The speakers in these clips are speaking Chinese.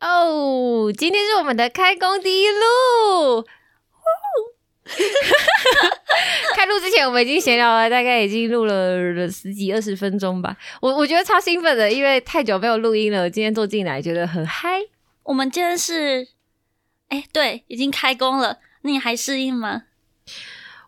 哦，今天是我们的开工第一路。开录之前，我们已经闲聊了，大概已经录了十几二十分钟吧。我我觉得超兴奋的，因为太久没有录音了。今天坐进来，觉得很嗨。我们今天是，哎，对，已经开工了。那你还适应吗？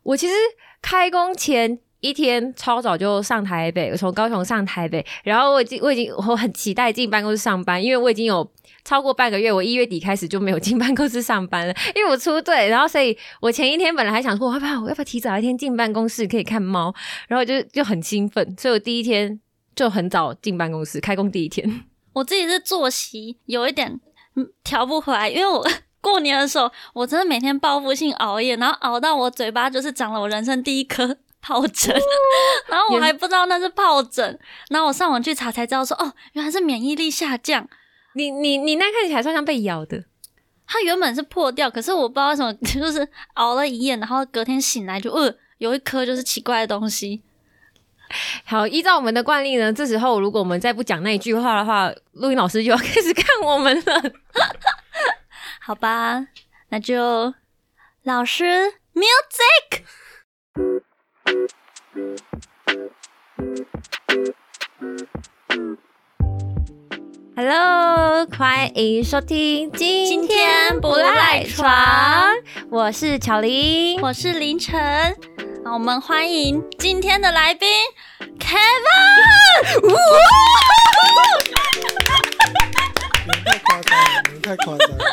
我其实开工前。一天超早就上台北，我从高雄上台北，然后我已经我已经我很期待进办公室上班，因为我已经有超过半个月，我一月底开始就没有进办公室上班了，因为我出队，然后所以我前一天本来还想说，我要不要我要不要提早一天进办公室可以看猫，然后就就很兴奋，所以我第一天就很早进办公室，开工第一天，我自己是作息有一点调不回来，因为我 过年的时候我真的每天报复性熬夜，然后熬到我嘴巴就是长了我人生第一颗。疱疹，然后我还不知道那是疱疹，然后我上网去查才知道说，哦，原来是免疫力下降。你你你那看起来像被咬的，它原本是破掉，可是我不知道为什么，就是熬了一夜，然后隔天醒来就，呃，有一颗就是奇怪的东西。好，依照我们的惯例呢，这时候如果我们再不讲那一句话的话，录音老师就要 开始看我们了。好吧，那就老师 music。Hello，欢迎收听今天不赖床。我是巧玲，我是凌晨。那我们欢迎今天的来宾 Kevin。太夸张了，你太夸张了。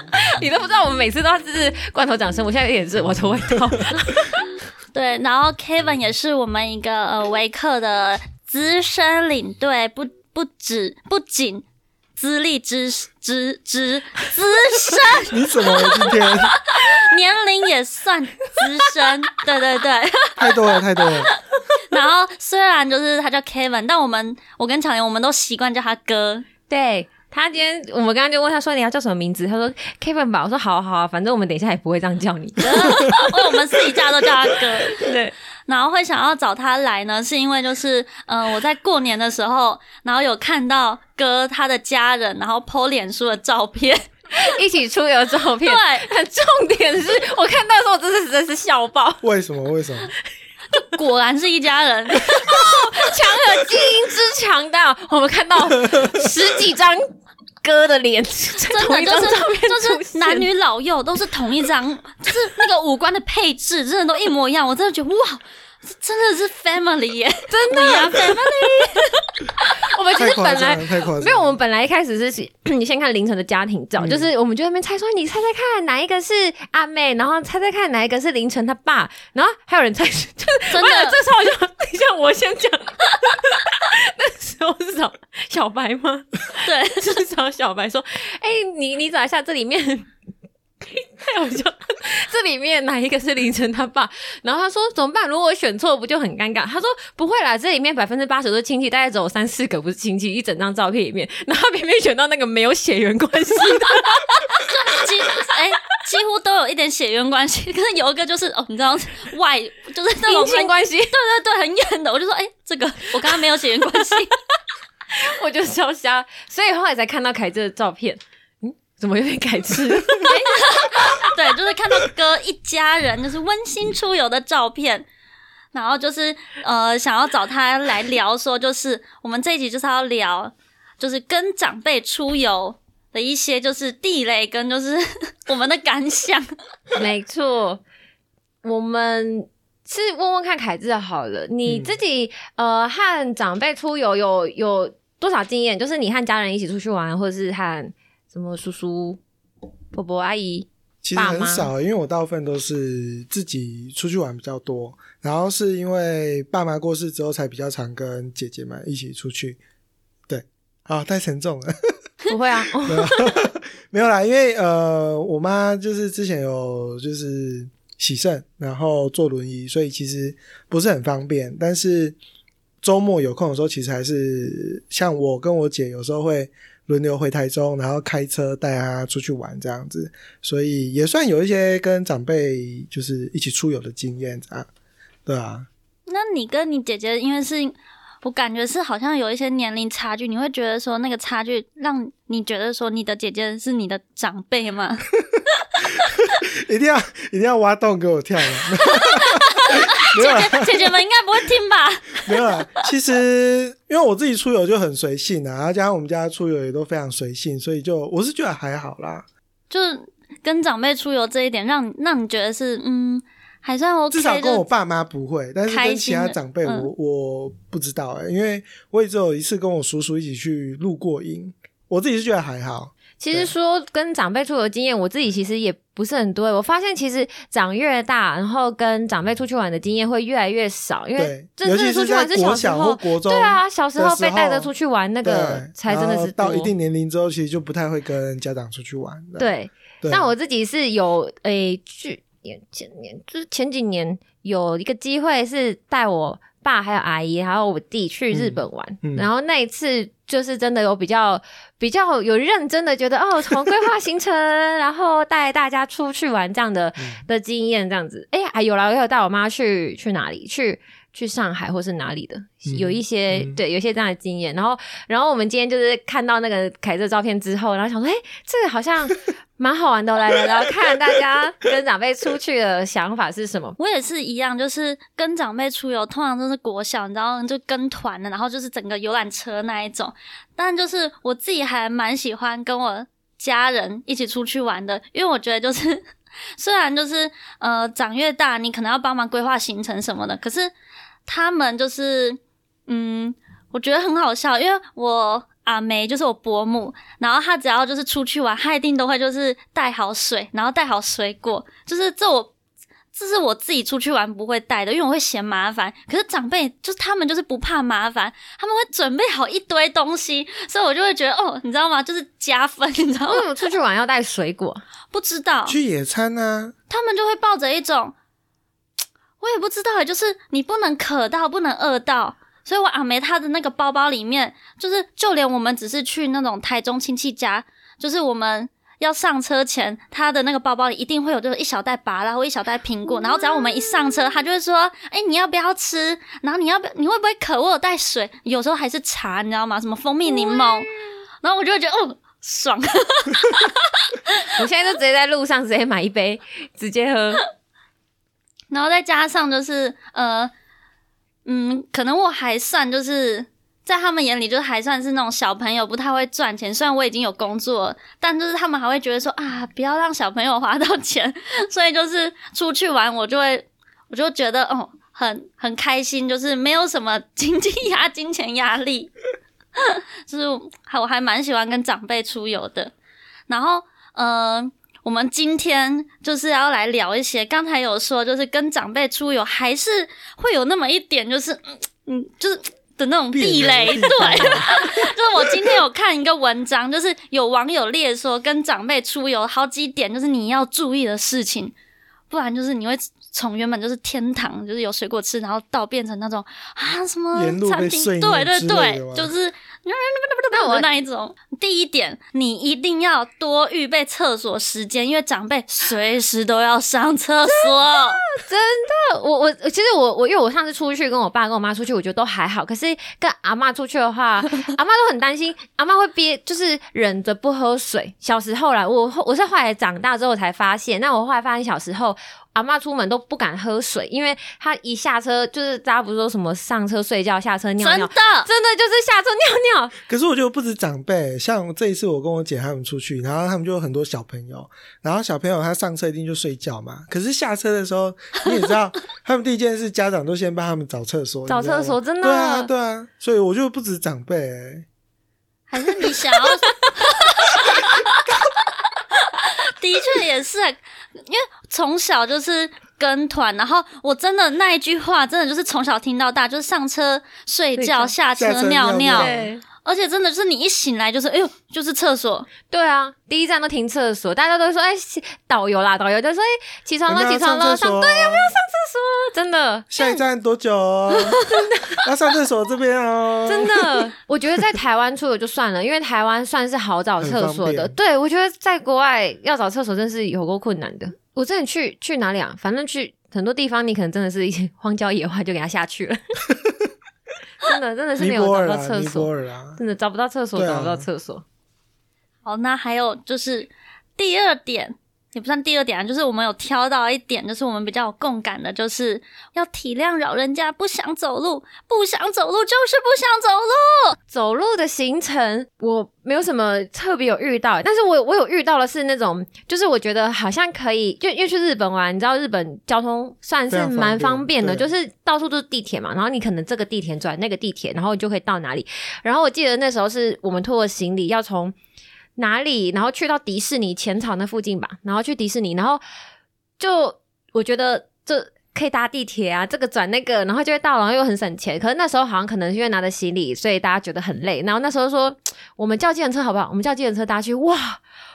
你都不知道，我们每次都是罐头掌声。我现在有点热，我的味道。对，然后 Kevin 也是我们一个呃维克的资深领队，不不止不仅资历之之之资深，你怎么今天年龄也算资深？对对对，太多了太多了。然后虽然就是他叫 Kevin，但我们我跟巧玲我们都习惯叫他哥。对。他今天我们刚刚就问他说你要叫什么名字？他说 Kevin 吧。我说好好啊，反正我们等一下也不会这样叫你。我们私底下都叫他哥。对，然后会想要找他来呢，是因为就是嗯，我在过年的时候，然后有看到哥他的家人，然后 po 脸书的照片，一起出游照片。对，重点是我看到的时候，真是真是笑爆。为什么？为什么？果然是一家人，强有基因之强大。我们看到十几张。哥的脸，真的就是就是男女老幼都是同一张，就是那个五官的配置真的都一模一样，我真的觉得哇，真的是 family 耶，真的 family。我们其实本来没有，我们本来一开始是你先看凌晨的家庭照，就是我们就在那边猜说，你猜猜看哪一个是阿妹，然后猜猜看哪一个是凌晨他爸，然后还有人猜，就是真的，这时候就 像我先讲。那时候是找小白吗？对，是找小白说：“哎，你你找一下这里面，太好笑，这里面哪一个是凌晨他爸？”然后他说：“怎么办？如果我选错，不就很尴尬？”他说：“不会啦，这里面百分之八十都是亲戚，大概只有三四个不是亲戚。一整张照片里面，然后偏偏选到那个没有血缘关系的，几哎几乎都有一点血缘关系，可是有一个就是哦，你知道外就是那种亲 关系，对对对，很远的。我就说，哎，这个我刚刚没有血缘关系。”我就笑瞎，所以后来才看到凯子的照片。嗯，怎么有点改字？对，就是看到哥一家人就是温馨出游的照片，然后就是呃想要找他来聊，说就是我们这一集就是要聊，就是跟长辈出游的一些就是地雷跟就是 我们的感想。没错，我们是问问看凯子好了，你自己呃和长辈出游有有。多少经验？就是你和家人一起出去玩，或者是和什么叔叔、婆婆、阿姨、其实很少，因为我大部分都是自己出去玩比较多。然后是因为爸妈过世之后，才比较常跟姐姐们一起出去。对，啊，太沉重了。不会啊，没有啦，因为呃，我妈就是之前有就是洗肾，然后坐轮椅，所以其实不是很方便。但是周末有空的时候，其实还是像我跟我姐有时候会轮流回台中，然后开车带他出去玩这样子，所以也算有一些跟长辈就是一起出游的经验啊，对啊。那你跟你姐姐，因为是我感觉是好像有一些年龄差距，你会觉得说那个差距让你觉得说你的姐姐是你的长辈吗？一定要一定要挖洞给我跳了。姐姐们应该不会听吧？没有啦。其实因为我自己出游就很随性啊，然后加上我们家出游也都非常随性，所以就我是觉得还好啦。就是跟长辈出游这一点，让让你觉得是嗯还算 OK，至少跟我爸妈不会，但是跟其他长辈我、嗯我不知道哎、因为我也只有一次跟我叔叔一起去露过营，我自己是觉得还好。其实说跟长辈出游经验，我自己其实也不是很多。我发现其实长越大，然后跟长辈出去玩的经验会越来越少，因为，真正出去玩是国小时候。国中，对啊，小时候被带着出去玩，那，个才真的是多到一定年龄之后，其实就不太会跟家长出去玩了。对。对，但我自己是有诶，去年前年就是前几年有一个机会是带我爸还有阿姨还有我弟去日本玩，嗯嗯然后那一次就是真的有比较比较有认真的觉得哦，从规划行程，然后带大家出去玩这样的、嗯的经验，这样子。哎、呀有啦，我有带我妈去去哪里去。去上海或是哪里的，嗯有一些、嗯对，有一些这样的经验。然后，然后我们今天就是看到那个凯特照片之后，然后想说，哎、这个好像 蛮好玩的，来聊聊看大家跟长辈出去的想法是什么。我也是一样，就是跟长辈出游，通常都是国小，你知道，就跟团的，然后就是整个游览车那一种。但就是我自己还蛮喜欢跟我家人一起出去玩的，因为我觉得就是 虽然就是呃长越大，你可能要帮忙规划行程什么的，可是他们就是嗯，我觉得很好笑，因为我。阿梅就是我伯母，然后她只要就是出去玩，她一定都会就是带好水，然后带好水果，就是这我这是我自己出去玩不会带的，因为我会嫌麻烦。可是长辈就是他们就是不怕麻烦，他们会准备好一堆东西，所以我就会觉得哦，你知道吗？就是加分，你知道吗？为什么出去玩要带水果？不知道去野餐啊，他们就会抱着一种，我也不知道，就是你不能渴到，不能饿到。所以我阿梅她的那个包包里面，就是就连我们只是去那种台中亲戚家，就是我们要上车前，她的那个包包里一定会有就是一小袋芭拉或一小袋苹果，然后只要我们一上车，她就会说：“哎、你要不要吃？然后你要不要？你会不会渴？我有带水，有时候还是茶，你知道吗？什么蜂蜜柠檬。”然后我就会觉得哦，爽。我现在就直接在路上直接买一杯，直接喝。然后再加上就是呃，嗯，可能我还算就是在他们眼里就是还算是那种小朋友，不太会赚钱。虽然我已经有工作，但就是他们还会觉得说啊，不要让小朋友花到钱，所以就是出去玩我就会我就觉得哦，很很开心，就是没有什么经济压、金钱压力，就是还我还蛮喜欢跟长辈出游的。然后呃。我们今天就是要来聊一些，刚才有说，就是跟长辈出游，还是会有那么一点，就是嗯嗯，就是的那种地雷。对，就是我今天有看一个文章，就是有网友列说，跟长辈出游好几点，就是你要注意的事情，不然就是你会从原本就是天堂，就是有水果吃，然后到变成那种啊什么餐厅，碎对对对就是。那我的那一种，第一点，你一定要多预备厕所时间，因为长辈随时都要上厕所。真的我我其实我我因为我上次出去跟我爸跟我妈出去，我觉得都还好。可是跟阿嬷出去的话，阿嬷都很担心，阿嬷会憋，就是忍着不喝水。小时候啦，我我是后来长大之后才发现，那我后来发现小时候。阿妈出门都不敢喝水，因为她一下车就是大家不是说什么上车睡觉，下车尿尿，真的，真的就是下车尿尿。可是我觉得不止长辈，像这一次我跟我姐他们出去，然后他们就有很多小朋友，然后小朋友他上车一定就睡觉嘛，可是下车的时候 你也知道，他们第一件事家长都先帮他们找厕所，找厕所真的对啊对啊，所以我就不止长辈、欸，还是你想要？的确也是，因为从小就是跟团，然后我真的那一句话，真的就是从小听到大，就是上车睡觉，下车尿尿尿，尿对而且真的就是你一醒来就是，哎呦，就是厕所，对啊，第一站都停厕所，大家都说，哎、导游啦，导游就说，哎、起床了，起床了，上对，要不要上厕所？真的，下一站多久哦？要上厕所这边哦。真的，我觉得在台湾出游就算了，因为台湾算是好找厕所的。对，我觉得在国外要找厕所真是有够困难的。我之前去去哪里啊？反正去很多地方，你可能真的是一些荒郊野外就给他下去了。真的真的是没有找到厕所，真的找不到厕所，找不到厕所。好，那还有就是第二点，也不算第二点啊，就是我们有挑到一点，就是我们比较有共感的，就是要体谅老人家不想走路，不想走路就是不想走路。走路的行程我没有什么特别有遇到，但是我我有遇到的是那种，就是我觉得好像可以，就因为去日本玩，你知道日本交通算是蛮方便的，对就是到处都是地铁嘛，然后你可能这个地铁转那个地铁，然后你就可以到哪里。然后我记得那时候是我们拖着行李要从哪里，然后去到迪士尼浅草那附近吧，然后去迪士尼，然后就我觉得这可以搭地铁啊，这个转那个，然后就会到，然后又很省钱。可是那时候好像可能因为拿着行李，所以大家觉得很累。然后那时候说我们叫计程车好不好？我们叫计程车搭去，哇！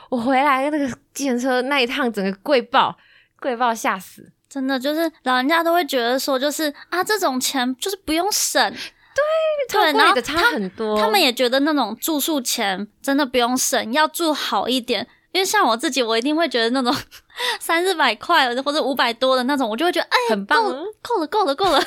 我回来那个计程车那一趟整个贵爆，贵爆吓死。真的就是老人家都会觉得说，就是啊，这种钱就是不用省，对超然后贵的差很多，他们也觉得那种住宿钱真的不用省，要住好一点。因为像我自己，我一定会觉得那种 三四百块或者五百多的那种，我就会觉得哎，很棒够了，够了，够了，够了。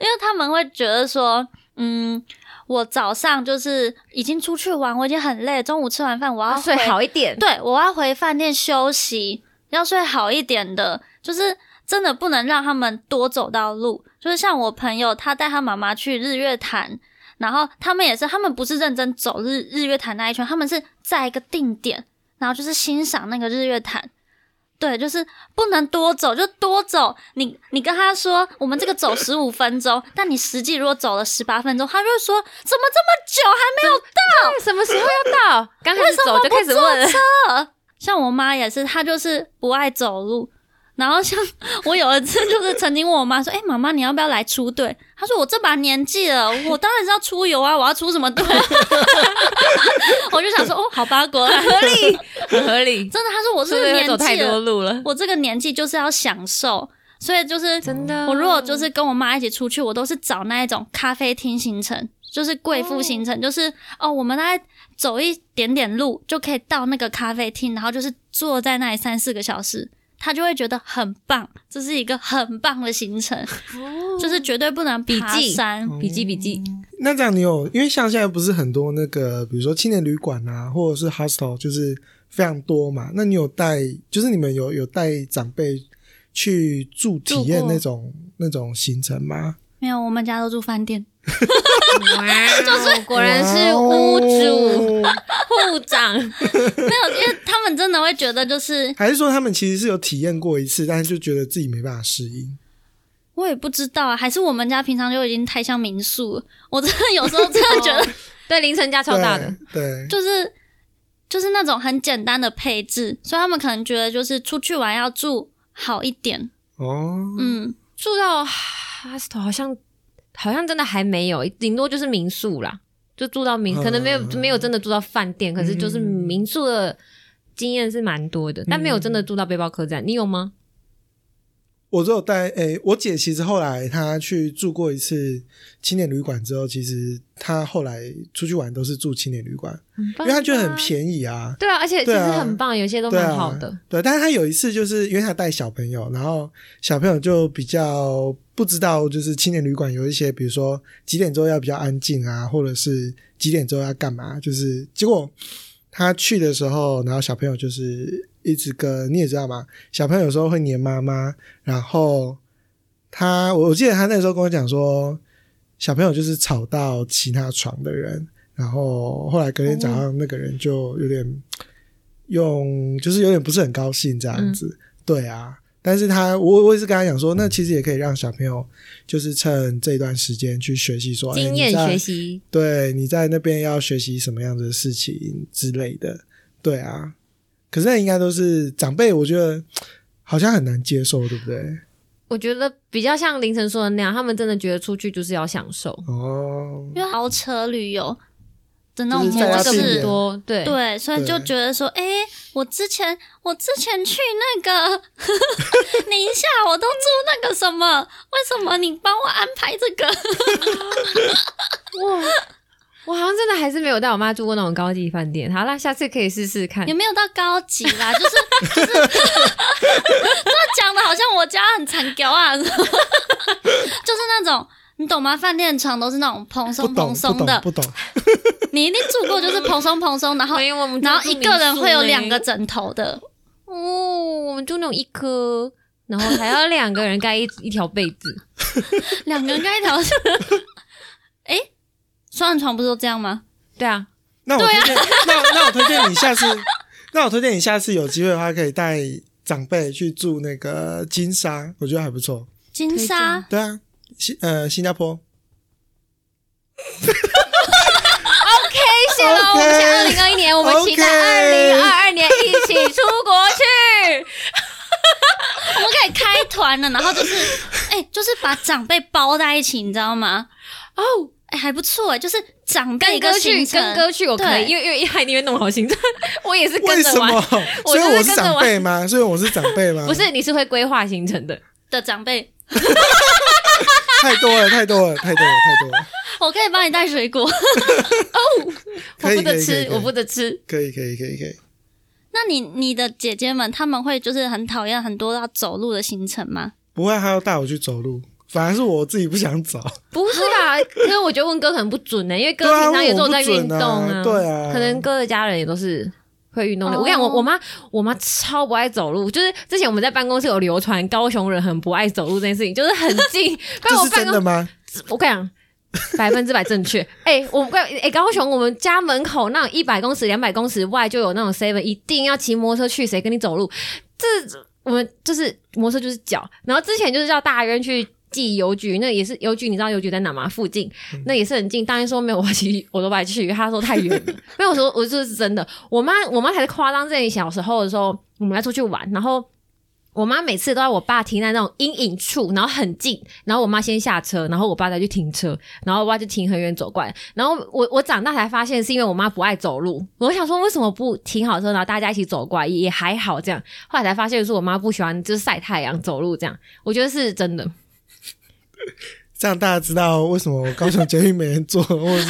因为他们会觉得说，嗯，我早上就是已经出去玩，我已经很累，中午吃完饭我要要睡好一点。对，我要回饭店休息，要睡好一点的，就是真的不能让他们多走到路。就是像我朋友，他带他妈妈去日月潭，然后他们也是，他们不是认真走日日月潭那一圈，他们是在一个定点，然后就是欣赏那个日月潭。对，就是不能多走，就多走。你你跟他说，我们这个走十五分钟，但你实际如果走了十八分钟，他就会说，怎么这么久还没有到，什么时候要到？刚开始走就开始问了。呃，像我妈也是，她就是不爱走路。然后像我有一次就是曾经问我妈说：“哎、妈妈，你要不要来出队？”她说：“我这把年纪了，我当然是要出游啊！我要出什么队？” 我就想说：“哦，好吧，果然合理，很合理。真的。”她说：“我这个年是走太纪了，多路了？我这个年纪就是要享受，所以就是真的我如果就是跟我妈一起出去，我都是找那一种咖啡厅行程，就是贵妇行程，就是哦，我们大概走一点点路就可以到那个咖啡厅，然后就是坐在那里三四个小时，她就会觉得很棒，这是一个很棒的行程，就是绝对不能爬笔记山。笔记笔记，那这样你有，因为像现在不是很多那个，比如说青年旅馆啊，或者是 hostel，就是非常多嘛。那你有带，就是你们有有带长辈去住体验那种那种行程吗？没有，我们家都住饭店。哇，就是果然是屋主户长，没有，因为他们真的会觉得就是还是说他们其实是有体验过一次，但是就觉得自己没办法适应？我也不知道啊，还是我们家平常就已经太像民宿了。我真的有时候真的觉得对凌晨家超大的，对，对，就是就是那种很简单的配置，所以他们可能觉得就是出去玩要住好一点。哦，嗯，住到 hostel 好像好像真的还没有，顶多就是民宿啦，就住到民，可能没有没有真的住到饭店，可是就是民宿的经验是蛮多的，但没有真的住到背包客栈。你有吗？我只有带诶、我姐其实后来她去住过一次青年旅馆之后，其实她后来出去玩都是住青年旅馆，因为她觉得很便宜啊。对啊，而且其实很棒，有些都蛮好的。对，但是她有一次就是因为她带小朋友，然后小朋友就比较不知道，就是青年旅馆有一些，比如说几点之后要比较安静啊，或者是几点之后要干嘛，就是结果他去的时候，然后小朋友就是一直跟你也知道嘛，小朋友有时候会黏妈妈，然后他我我记得他那时候跟我讲说，小朋友就是吵到其他床的人，然后后来隔天早上那个人就有点用，就是有点不是很高兴这样子，对啊。但是他我我也是跟他讲说，那其实也可以让小朋友就是趁这段时间去学习说，哎经验学习，对，你在那边要学习什么样的事情之类的，对啊。可是那应该都是长辈，我觉得好像很难接受，对不对？我觉得比较像凌晨说的那样，他们真的觉得出去就是要享受，哦，因为豪车旅游的那种模式，多对对，所以就对觉得说，哎、我之前我之前去那个 宁夏，我都住那个什么，为什么你帮我安排这个？哇。我好像真的还是没有带我妈住过那种高级饭店。好啦，下次可以试试看也。没有到高级啦，就 是就是，这讲的好像我家很残屌啊，就是那种你懂吗？饭店床都是那种蓬不松蓬松的，懂不懂，你一定住过，就是蓬松蓬松，然后没有我们然后一个人会有两个枕头的，哦，我们就那种一颗，然后还要两个人盖一一条被子。两个人盖一条。哎，双人床不是都这样吗？对啊，那我推荐，那那我推荐你下次，那我推荐你下次有机会的话，可以带长辈去住那个金沙，我觉得还不错。金沙对啊，新呃新加坡，OK，谢喽！我们想二零二一年，我们期待二零二二年一起出国去。我们可以开团了，然后就是，哎、就是把长辈包在一起，你知道吗？哦，哎、还不错哎，就是长辈跟歌曲，跟歌曲我可以，因为因为他一定会弄好行程，我也是跟着玩所以我是跟着玩长辈吗？所以我是长辈吗？不，是，你是会规划行程的。的长辈，太多了，太多了，太多了，太多了。我可以帮你带水果。哦我不得吃我不得吃。可以，可以，可以，可以。那你你的姐姐们，他们会就是很讨厌很多要走路的行程吗？不会，还要带我去走路，反而是我自己不想走。不是吧？因为我觉得问哥可能不准呢、因为哥平常也都有在运动啊对啊可能哥的家人也都是会运动的。哦我跟你讲，我我妈我妈超不爱走路，就是之前我们在办公室有流传高雄人很不爱走路这件事情，就是很近。这是我办公，真的吗？我跟你讲。百分之百正确，哎、我跟哎、高雄我们家门口那种一百公尺、两百公尺外就有那种 seven，一定要骑摩托车去，谁跟你走路？这我们就是摩托车就是脚，然后之前就是叫大渊去寄邮局，那也是邮局，你知道邮局在哪吗？附近，那也是很近。当然说没有，我骑我都不爱去，他说太远了。没有，我说我这是真的。我妈我妈才是夸张，自己小时候的时候，我们要出去玩，然后。我妈每次都在我爸停在那种阴影处，然后很近，然后我妈先下车，然后我爸再去停车，然后我爸就停很远走过来。然后我我长大才发现是因为我妈不爱走路，我想说为什么不停好车，然后大家一起走过来也还好这样。后来才发现是我妈不喜欢就是晒太阳走路这样，我觉得是真的。这样大家知道为什么高雄捷运没人坐，或者是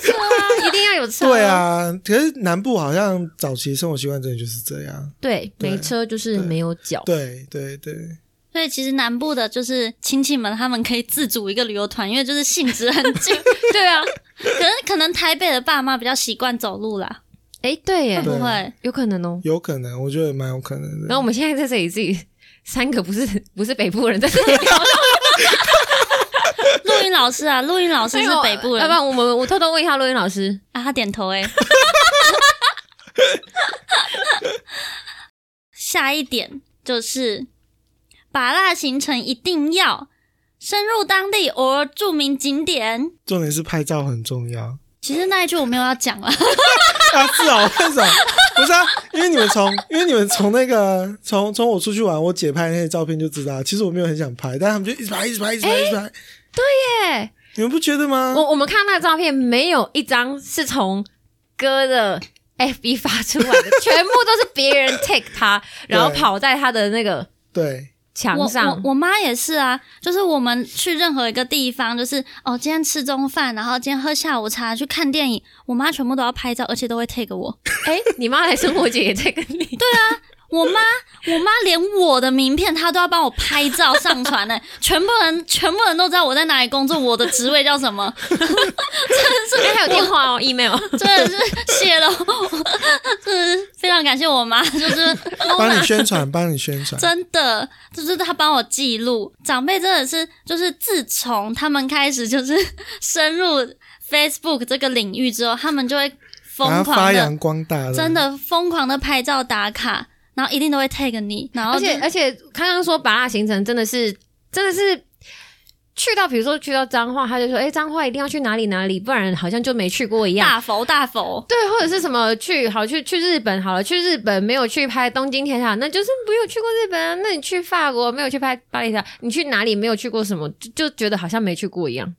车啊，一定要有车。对，啊。可是南部好像早期生活习惯真的就是这样。对，对没车就是没有脚。对对对，所以其实南部的就是亲戚们，他们可以自组一个旅游团，因为就是性质很近。对啊，可是可能台北的爸妈比较习惯走路啦，哎，对耶会，不会？有可能哦。有可能，我觉得蛮有可能的。然后我们现在在这里自己三个不是 不是北部人在这里录音老师啊，录音老师是北部人要不然我们我偷偷问一下录音老师，啊，他点头哎、下一点就是，把辣行程一定要深入当地偶尔著名景点。重点是拍照很重要其实那一句我没有要讲了，啊！是哦，为什么？不是啊，因为你们从 因为你们从那个从从我出去玩，我姐拍那些照片就知道，其实我没有很想拍，但他们就一直拍，一直拍，一直拍，一直拍。对耶，你们不觉得吗？我我们看那个照片，没有一张是从哥的 FB 发出来的，全部都是别人 take 他，然后跑在他的那个对，我墙上我。我妈也是啊，就是我们去任何一个地方，就是哦，今天吃中饭，然后今天喝下午茶，去看电影，我妈全部都要拍照，而且都会 take 我。哎、你妈来生活节也 take 你，对，我妈，我妈连我的名片她都要帮我拍照上传呢、全部人全部人都知道我在哪里工作，我的职位叫什么，哎、还有电话哦，email。真的是谢了，真的是非常感谢我妈，就是帮你宣传，帮你宣传。真的，就是她帮我记录。长辈真的是，就是自从他们开始就是深入 Facebook 这个领域之后，他们就会疯狂的发扬，光大，真。的疯狂的拍照打卡，然后一定都会 tag 你，然后而且而且，刚刚说拔蜡行程真的是真的是去到，比如说去到彰化，他就说，哎、彰化一定要去哪里哪里，不然好像就没去过一样。大佛大佛。对，或者是什么去好去去日本好了，去日本没有去拍东京铁塔，那就是没有去过日本啊。那你去法国没有去拍巴黎铁塔，你去哪里没有去过什么，就就觉得好像没去过一样。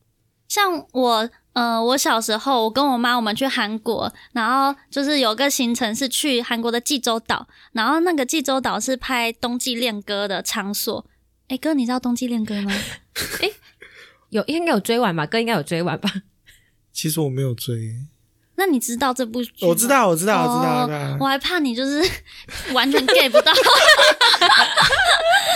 像我，呃，我小时候，我跟我妈我们去韩国，然后就是有个行程是去韩国的济州岛，然后那个济州岛是拍冬季恋歌的场所。哎，哥，你知道冬季恋歌吗？哎有应该有追完吧，哥应该有追完吧？其实我没有追，那你知道这部剧？我知道，我知道，我知道，我还怕你就是 完全 get 不到。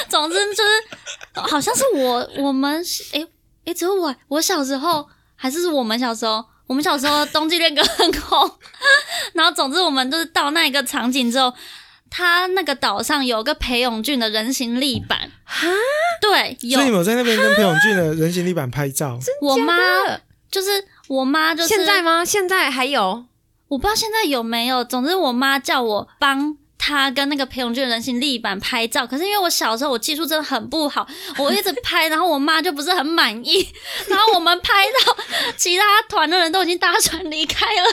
总之就是，好像是我我们哎哎，只有我我小时候还是我们小时候，我们小时候冬季恋歌很红。然后总之我们就是到那一个场景之后，他那个岛上有个裴勇俊的人形立板，哈，对，有所以你们在那边跟裴勇俊的人形立板拍照，我妈就是我妈就是现在吗？现在还有？我不知道现在有没有，总之我妈叫我帮她跟那个裴勇俊人形立板拍照，可是因为我小时候我技术真的很不好，我一直拍，然后我妈就不是很满意，然后我们拍到其他团的人都已经搭船离开了，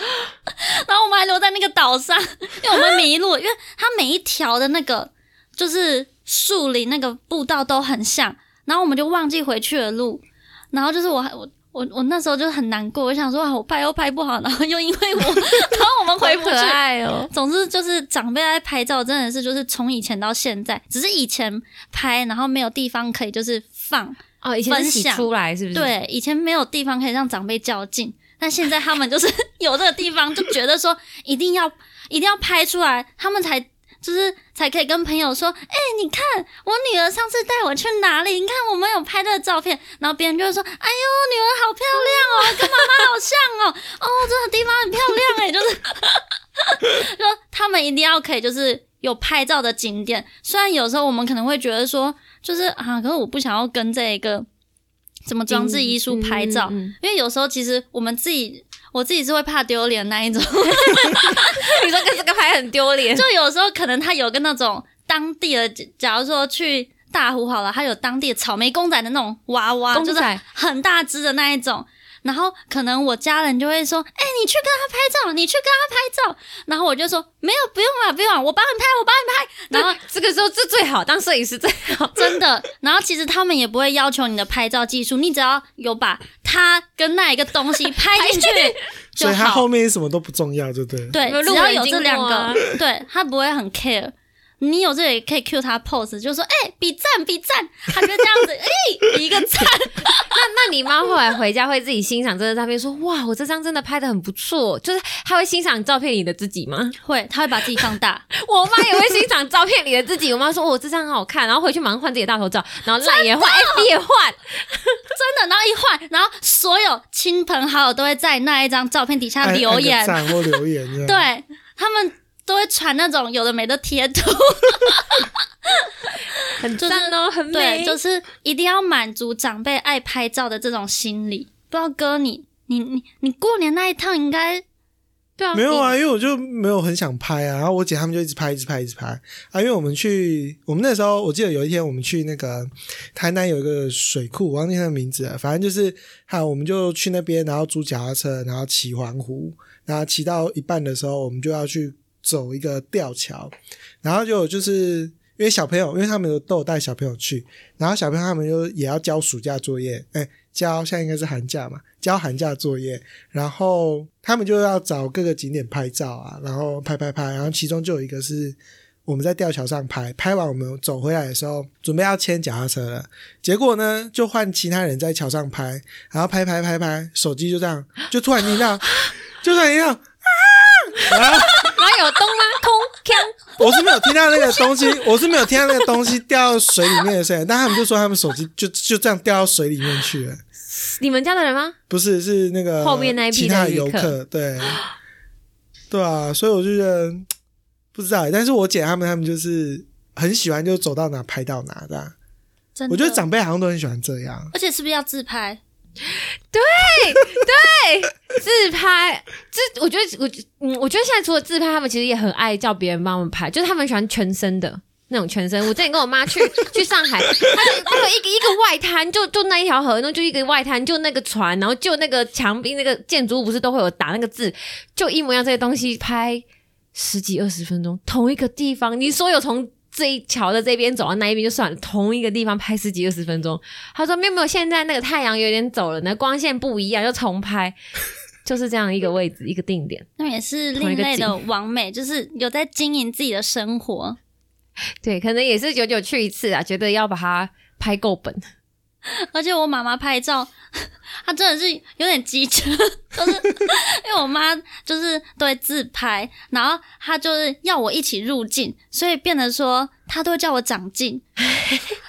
然后我们还留在那个岛上，因为我们迷路，因为他每一条的那个就是树林那个步道都很像，然后我们就忘记回去的路，然后就是我还我。我我那时候就很难过，我想说啊，我拍又拍不好，然后又因为我，然后我们回不去。爱哦。总之就是长辈爱拍照，真的是就是从以前到现在，只是以前拍，然后没有地方可以就是放。哦，以前洗分享出来是不是？，对，以前没有地方可以让长辈较劲，但现在他们就是 有这个地方，就觉得说一定要一定要拍出来，他们才就是才可以跟朋友说，哎、你看我女儿上次带我去哪里？你看我们有拍的照片，然后别人就会说，哎呦，女儿好漂亮哦，跟妈妈好像哦，哦，这个地方很漂亮哎，就是 说他们一定要可以就是。有拍照的景点，虽然有时候我们可能会觉得说，就是啊，可是我不想要跟这一个什么装置艺术拍照，嗯嗯嗯。因为有时候其实我们自己，我自己是会怕丢脸那一种，你说跟这个拍很丢脸，就有时候可能他有个那种当地的，假如说去大湖好了，他有当地的草莓公仔的那种娃娃，就是很大只的那一种。然后可能我家人就会说：“哎、你去跟他拍照，你去跟他拍照。”然后我就说：“没有，不用了，不用了，我帮你拍，我帮你拍。”然后这个时候这最好，当摄影师最好。真的，然后其实他们也不会要求你的拍照技术，你只要有把他跟那一个东西拍进去所以他后。面什么都不重要，对不。对，有没有只要有这两个，啊对他不会很 care。你有这个也可以 cue 他 pose，就说哎、比赞比赞，他就这样子哎、比一个赞。那那你妈后来回家会自己欣赏这张照片，说哇，我这张真的拍的很不错，就是她会欣赏照片里的自己吗？会，他会把自己放大。我妈也会欣赏照片里的自己。我妈说我、哦、这张很好看，然后回去马上换自己的大头照，然后烂也换，FB 也换。真的，然后一换，然后所有亲朋好友都会在那一张照片底下留言按个，赞或留言。对他们都会传那种有的没的贴图。很就是赞哦，很对，美。就是一定要满足长辈爱拍照的这种心理。不知道哥你你你你过年那一趟应该对啊，没有啊，因为我就没有很想拍啊，然后我姐他们就一直拍，一直拍，一直拍啊。因为我们去，我们那时候我记得有一天我们去那个台南有一个水库，我忘记它的名字了，反正就是，哈，我们就去那边，然后租脚踏车，然后骑环湖，然后骑到一半的时候，我们就要去走一个吊桥，然后就就是因为小朋友，因为他们都有带小朋友去，然后小朋友他们就也要交暑假作业，哎，交现在应该是寒假嘛，交寒假作业，然后他们就要找各个景点拍照啊，然后拍拍拍，然后其中就有一个是我们在吊桥上拍，拍完我们走回来的时候，准备要牵脚踏车了，结果呢就换其他人在桥上拍，然后拍拍拍拍，手机就这样，就突然听到，就突然听到啊，然后。有咚吗？空锵，我是没有听到那个东西，我是没有听到那个东西掉到水里面的声音，但他们就说他们手机就就这样掉到水里面去了。你们家的人吗？不是，是那个后面那一批其他的游客，对，对啊，所以我就觉得不知道，但是我姐他们他们就是很喜欢，就走到哪拍到哪的。真的，我觉得长辈好像都很喜欢这样。而且是不是要自拍？对对自拍，这我觉得我嗯，我觉得现在除了自拍，他们其实也很爱叫别人帮我们拍，就是他们喜欢全身的。那种全身，我之前跟我妈去去上海，她就她有一个一个外滩，就就那一条河，然后就一个外滩，就那个船，然后就那个墙壁那个建筑物不是都会有打那个字，就一模一样这些东西拍十几二十分钟，同一个地方，你说有从这一桥的这边走到那一边就算了，同一个地方拍十几二十分钟。他说没有没有，现在那个太阳有点走了，那光线不一样，就重拍，就是这样一个位置一个定点。那也是另类的完美，就是有在经营自己的生活。对，可能也是久久去一次啊，觉得要把它拍够本。而且我妈妈拍照，她真的是有点机车，就是因为我妈就是都会自拍，然后她就是要我一起入镜，所以变得说她都会叫我长镜，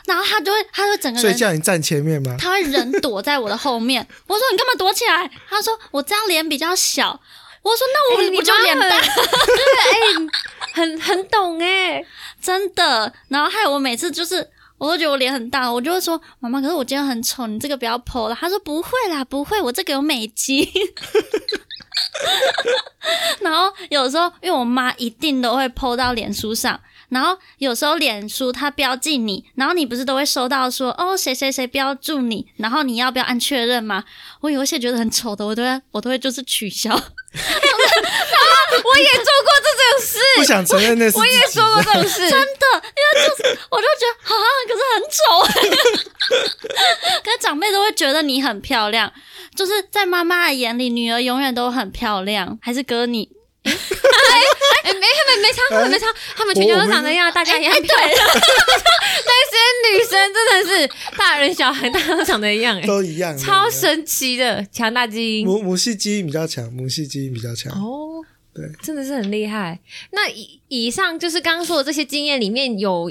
然后她就会她就会整个所以人叫你站前面吗？她会人躲在我的后面。我说你干嘛躲起来？她说我这样脸比较小。我说那我哎你就脸大？对，哎，很很懂哎，真的。然后还有我每次就是。我都觉得我脸很大，我就会说妈妈，可是我今天很丑，你这个不要剖了。他说不会啦，不会，我这个有美肌。然后有时候，因为我妈一定都会剖到脸书上，然后有时候脸书它标记你，然后你不是都会收到说哦谁谁谁标注你，然后你要不要按确认吗？我有一些觉得很丑的，我都会我都会就是取消。我也做过这种事，不想承认那是我也自己说过这种事，真的。因为就是我就觉得啊，可是很丑。可是长辈都会觉得你很漂亮，就是在妈妈的眼里，女儿永远都很漂亮。还是哥你？哎，没，他们没差，他们没差，他们全家都长得一样，大家一样漂亮。但是 女生真的是大人小孩，大家都长得一样，哎，都一样，超神奇的强大基因母母系基因比较强，母系基因比较强。哦。对，真的是很厉害。那以以上就是刚刚说的这些经验里面有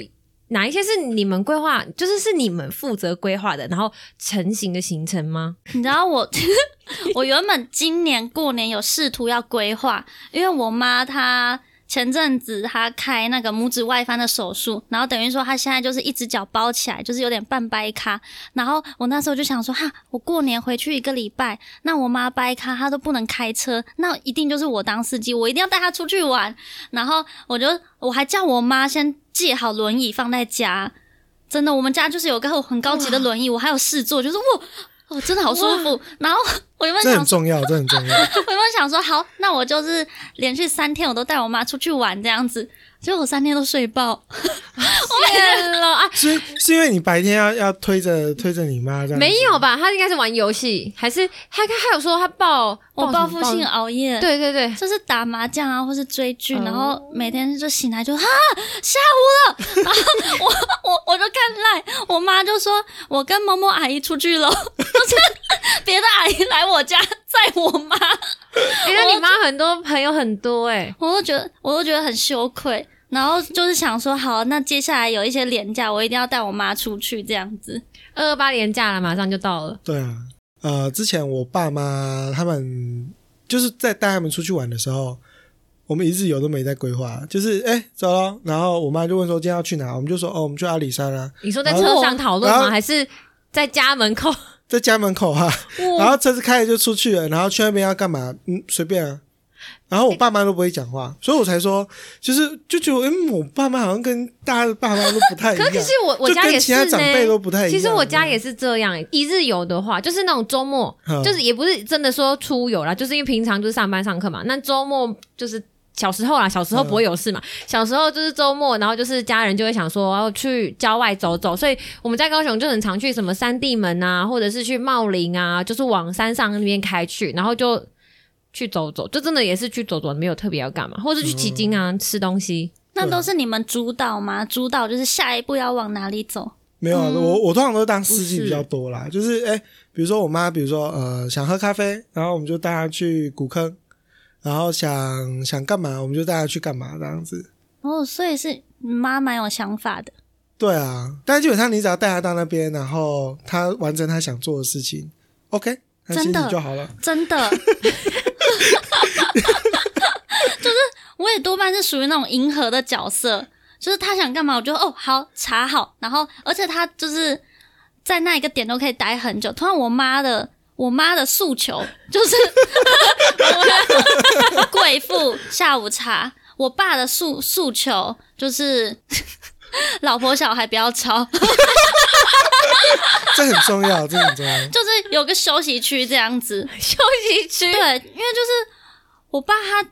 哪一些是你们规划，就是是你们负责规划的，然后成型的行程吗？你知道我，我原本今年过年有试图要规划，因为我妈她前阵子她开那个拇指外翻的手术，然后等于说她现在就是一只脚包起来，就是有点半掰咖。然后我那时候就想说，哈，我过年回去一个礼拜，那我妈掰咖，她都不能开车，那一定就是我当司机，我一定要带她出去玩。然后我就我还叫我妈先借好轮椅放在家。真的，我们家就是有个很高级的轮椅，我还有试坐，就是哇，哦，真的好舒服。然后我原本这想很重要，这很重要。我原本想说，好，那我就是连续三天我都带我妈出去玩这样子，结果我三天都睡爆。天了啊！是是因为你白天要要推着推着你妈这样？没有？吧？他应该是玩游戏，还是他他还有说他报我报复性熬夜，，对对对，就是打麻将啊，或是追剧，哦然后每天就醒来就哈下午了，然后我我我就看赖，我妈就说我跟某某阿姨出去了，就是别的阿姨来我家载我妈，哎，那你妈很多朋友很多哎，我都觉得我都觉得很羞愧。然后就是想说，好，那接下来有一些廉价，我一定要带我妈出去这样子。二二八连假了，马上就到了。对啊，呃，之前我爸妈他们就是在带他们出去玩的时候，我们一日游都没在规划，就是哎、走了，然后我妈就问说今天要去哪，我们就说哦我们去阿里山啊，你说在车上讨论吗？还是在家门口？在家门口啊，然后车子开了就出去了，然后去那边要干嘛？嗯，随便啊。然后我爸妈都不会讲话，所以我才说，就是就觉得，嗯，我爸妈好像跟大家的爸妈都不太一样。可是我我家也是跟其他长辈都不太一样。其实我家也是这样、欸，一日游的话，就是那种周末，嗯就是也不是真的说出游啦，就是因为平常就是上班上课嘛。那周末就是小时候啦，小时候不会有事嘛。小时候就是周末，然后就是家人就会想说要去郊外走走，所以我们在高雄就很常去什么三地门啊，或者是去茂林啊，就是往山上那边开去，然后就去走走，就真的也是去走走，没有特别要干嘛，或者是去旗津啊、吃东西。那都是你们主导吗？主导就是下一步要往哪里走？没有啊，嗯。我我通常都是当司机比较多啦，就是哎、比如说我妈，比如说呃想喝咖啡，然后我们就带她去古坑，然后想想干嘛，我们就带他去干嘛这样子。哦，所以是你妈蛮有想法的。对啊，但基本上你只要带他到那边，然后他完成他想做的事情，OK，真的就好了。真的，就是我也多半是属于那种迎合的角色，就是他想干嘛，我就哦好查好，然后而且他就是在那一个点都可以待很久。通常我妈的我妈的诉求就是 贵妇下午茶，我爸的诉诉求就是 老婆小孩不要吵，这很重要，这很重要。就是有个休息区这样子。休息区，对，因为就是我爸他，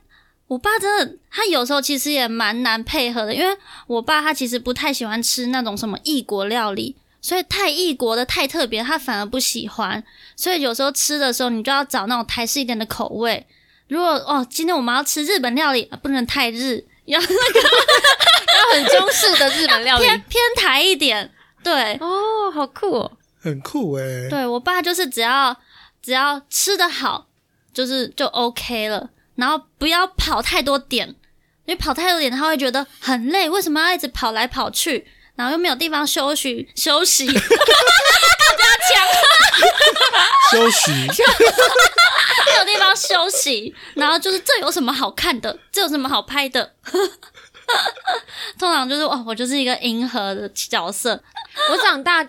我爸真的，他有时候其实也蛮难配合的，因为我爸他其实不太喜欢吃那种什么异国料理，所以太异国的太特别，他反而不喜欢。所以有时候吃的时候，你就要找那种台式一点的口味。如果哦，今天我们要吃日本料理，啊不能太日，要那个 要很中式的日本料理。偏偏台一点。对，哦，好酷哦！很酷哎、对我爸就是只要只要吃的好，就是就 OK 了，然后不要跑太多点，因为跑太多点他会觉得很累，为什么要一直跑来跑去，然后又没有地方休息休息，休息，没有地方休息，然后就是这有什么好看的，这有什么好拍的？通常就是哦，我就是一个迎合的角色，我长大，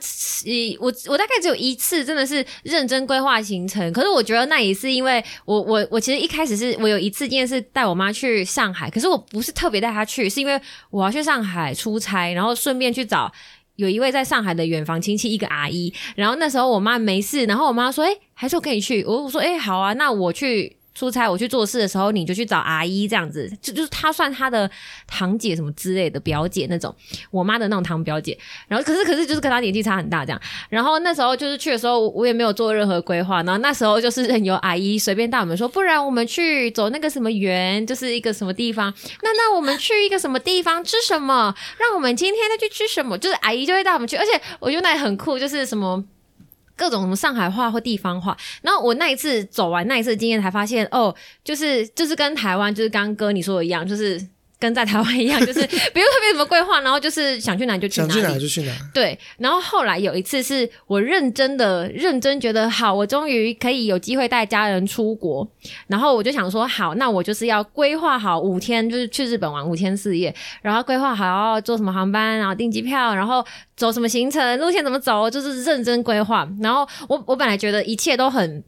我我大概只有一次真的是认真规划行程，可是我觉得那也是因为我我我其实一开始是我有一次经验是带我妈去上海，可是我不是特别带她去，是因为我要去上海出差，然后顺便去找。有一位在上海的远房亲戚，一个阿姨，然后那时候我妈没事，然后我妈说：“哎、还是我跟你去。”我我说：“哎、好啊，那我去出差，我去做事的时候，你就去找阿姨这样子，就就是她算她的堂姐什么之类的表姐那种，我妈的那种堂表姐。然后可是可是就是跟她年纪差很大这样。然后那时候就是去的时候，我也没有做任何规划。然后那时候就是任由阿姨随便带我们说，不然我们去走那个什么园，就是一个什么地方。那那我们去一个什么地方吃什么？让我们今天再去吃什么？就是阿姨就会带我们去，而且我觉得那也很酷，就是什么。各种什么上海话或地方话，然后我那一次走完那一次经验，才发现哦，就是就是跟台湾，就是刚刚哥你说的一样，就是跟在台湾一样，就是 不用特别怎么规划，然后就是想去哪就去哪里，想去哪就去哪。对，然后后来有一次是我认真的、认真觉得好，我终于可以有机会带家人出国，然后我就想说好，那我就是要规划好五天，就是去日本玩五天四夜，然后规划好要坐什么航班，然后订机票，然后走什么行程，路线怎么走，就是认真规划。然后我我本来觉得一切都很。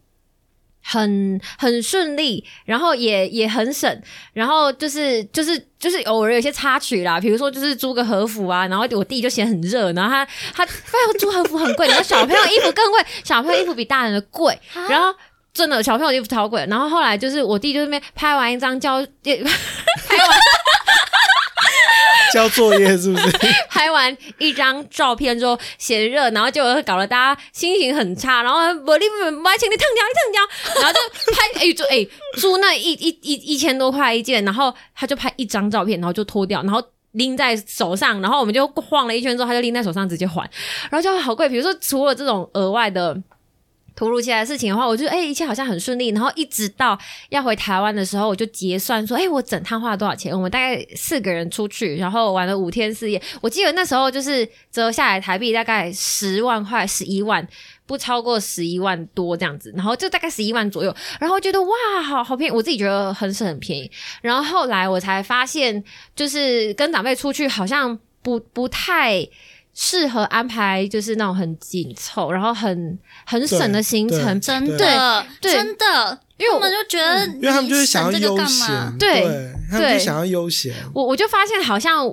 很很顺利，然后也也很省，然后就是就是就是偶尔有些插曲啦，比如说就是租个和服啊，然后我弟就嫌很热，然后他他发现租和服很贵，然后小朋友衣服更贵，小朋友衣服比大人的贵，然后真的小朋友衣服超贵，然后后来就是我弟就那边拍完一张交 拍完 交作业是不是？拍完一张照片之后嫌热，然后就搞得大家心情很差，然后我你不爱请你烫掉，你烫掉，然后就拍哎就哎租那一一一一千多块一件，然后他就拍一张照片，然后就脱掉，然后。拎在手上，然后我们就晃了一圈之后，他就拎在手上直接还，然后就好贵。比如说，除了这种额外的突如其来的事情的话，我就哎、一切好像很顺利，然后一直到要回台湾的时候，我就结算说，哎、我整趟花了多少钱？我们大概四个人出去，然后玩了五天四夜。我记得那时候就是折下来台币大概十万块，十一万。不超过十一万多这样子，然后就大概十一万左右，然后觉得哇，好好便宜，我自己觉得很省很便宜。然后后来我才发现，就是跟长辈出去好像不不太适合安排，就是那种很紧凑，然后很很省的行程。真的，对真的，因为我们就觉得，因为他们就是想要悠这个干嘛闲，？对他们就对想要悠闲。我我就发现好像。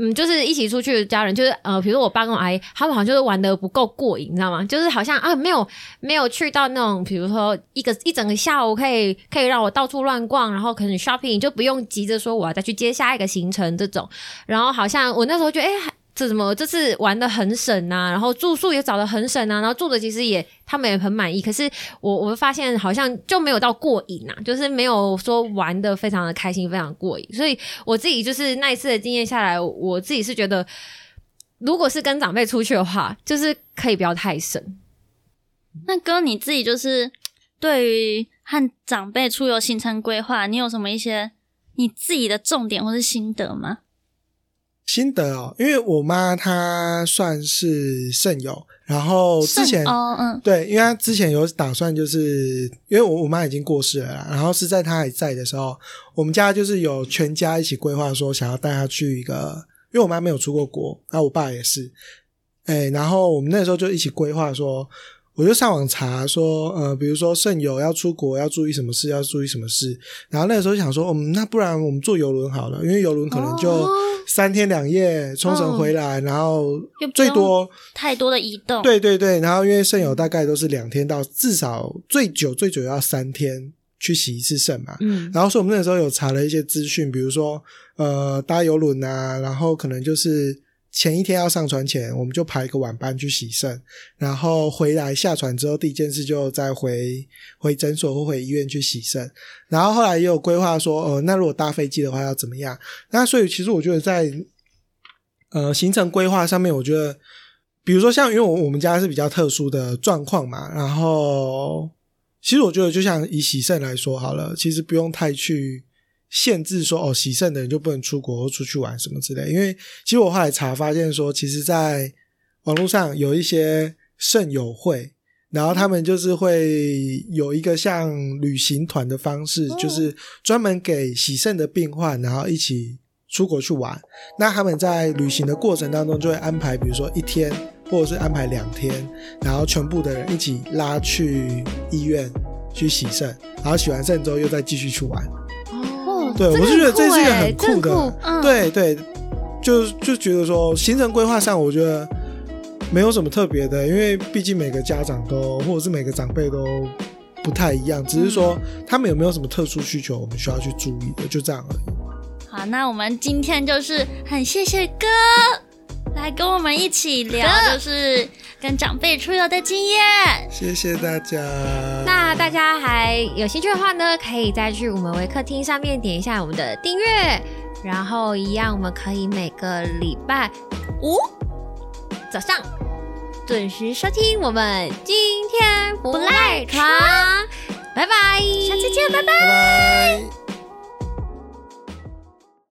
嗯，就是一起出去的家人，就是呃，比如说我爸跟我阿姨，他们好像就是玩的不够过瘾，你知道吗？就是好像啊，没有没有去到那种，比如说一个一整个下午可以可以让我到处乱逛，然后可能 shopping 就不用急着说我要再去接下一个行程这种。然后好像我那时候觉得，哎、这什么这次玩的很省啊？然后住宿也找的很省啊，然后住的其实也他们也很满意。可是我我发现好像就没有到过瘾啊，就是没有说玩的非常的开心，非常过瘾。所以我自己就是那一次的经验下来，我自己是觉得，如果是跟长辈出去的话，就是可以不要太省。那哥你自己就是对于和长辈出游行程规划，你有什么一些你自己的重点或是心得吗？心得哦，因为我妈她算是肾友，然后之前肾哦，嗯，对，因为她之前有打算，就是因为我我妈已经过世了啦，然后是在她还在的时候，我们家就是有全家一起规划说想要带她去一个，因为我妈没有出过国，然后我爸也是，哎，然后我们那时候就一起规划说。我就上网查说，呃，比如说肾友要出国要注意什么事，要注意什么事。然后那个时候想说，嗯，那不然我们坐游轮好了，因为游轮可能就哦。三天两夜冲绳回来，然后最多太多的移动，，对对对，然后因为肾友大概都是两天到至少最久最久要三天去洗一次肾嘛。嗯，然后所以我们那时候有查了一些资讯，比如说呃搭游轮啊，然后可能就是前一天要上船前，我们就排一个晚班去洗肾，然后回来下船之后第一件事就再回回诊所或回医院去洗肾，然后后来也有规划说，呃，那如果搭飞机的话要怎么样？那所以其实我觉得在呃行程规划上面，我觉得。比如说像因为我我们家是比较特殊的状况嘛，然后其实我觉得就像以喜盛来说好了，其实不用太去限制说哦喜盛的人就不能出国或出去玩什么之类，因为其实我后来查发现说，其实在网络上有一些盛友会。然后他们就是会有一个像旅行团的方式，就是专门给喜盛的病患，然后一起出国去玩。那他们在旅行的过程当中，就会安排，比如说一天，或者是安排两天，然后全部的人一起拉去医院去洗肾，然后洗完肾之后又再继续去玩。哦，对，我是觉得这是一个很酷的，嗯对对，就就觉得说行程规划上，我觉得。没有什么特别的，因为毕竟每个家长都或者是每个长辈都不太一样，只是说他们有没有什么特殊需求，我们需要去注意的，就这样而已。好，那我们今天就是很谢谢哥来跟我们一起聊，就是跟长辈出游的经验。谢谢大家。那大家还有兴趣的话呢，可以再去我们微客厅上面点一下我们的订阅，然后一样我们可以每个礼拜五。早上准时收听我们今天不赖床，拜拜，下次见，拜拜。拜拜。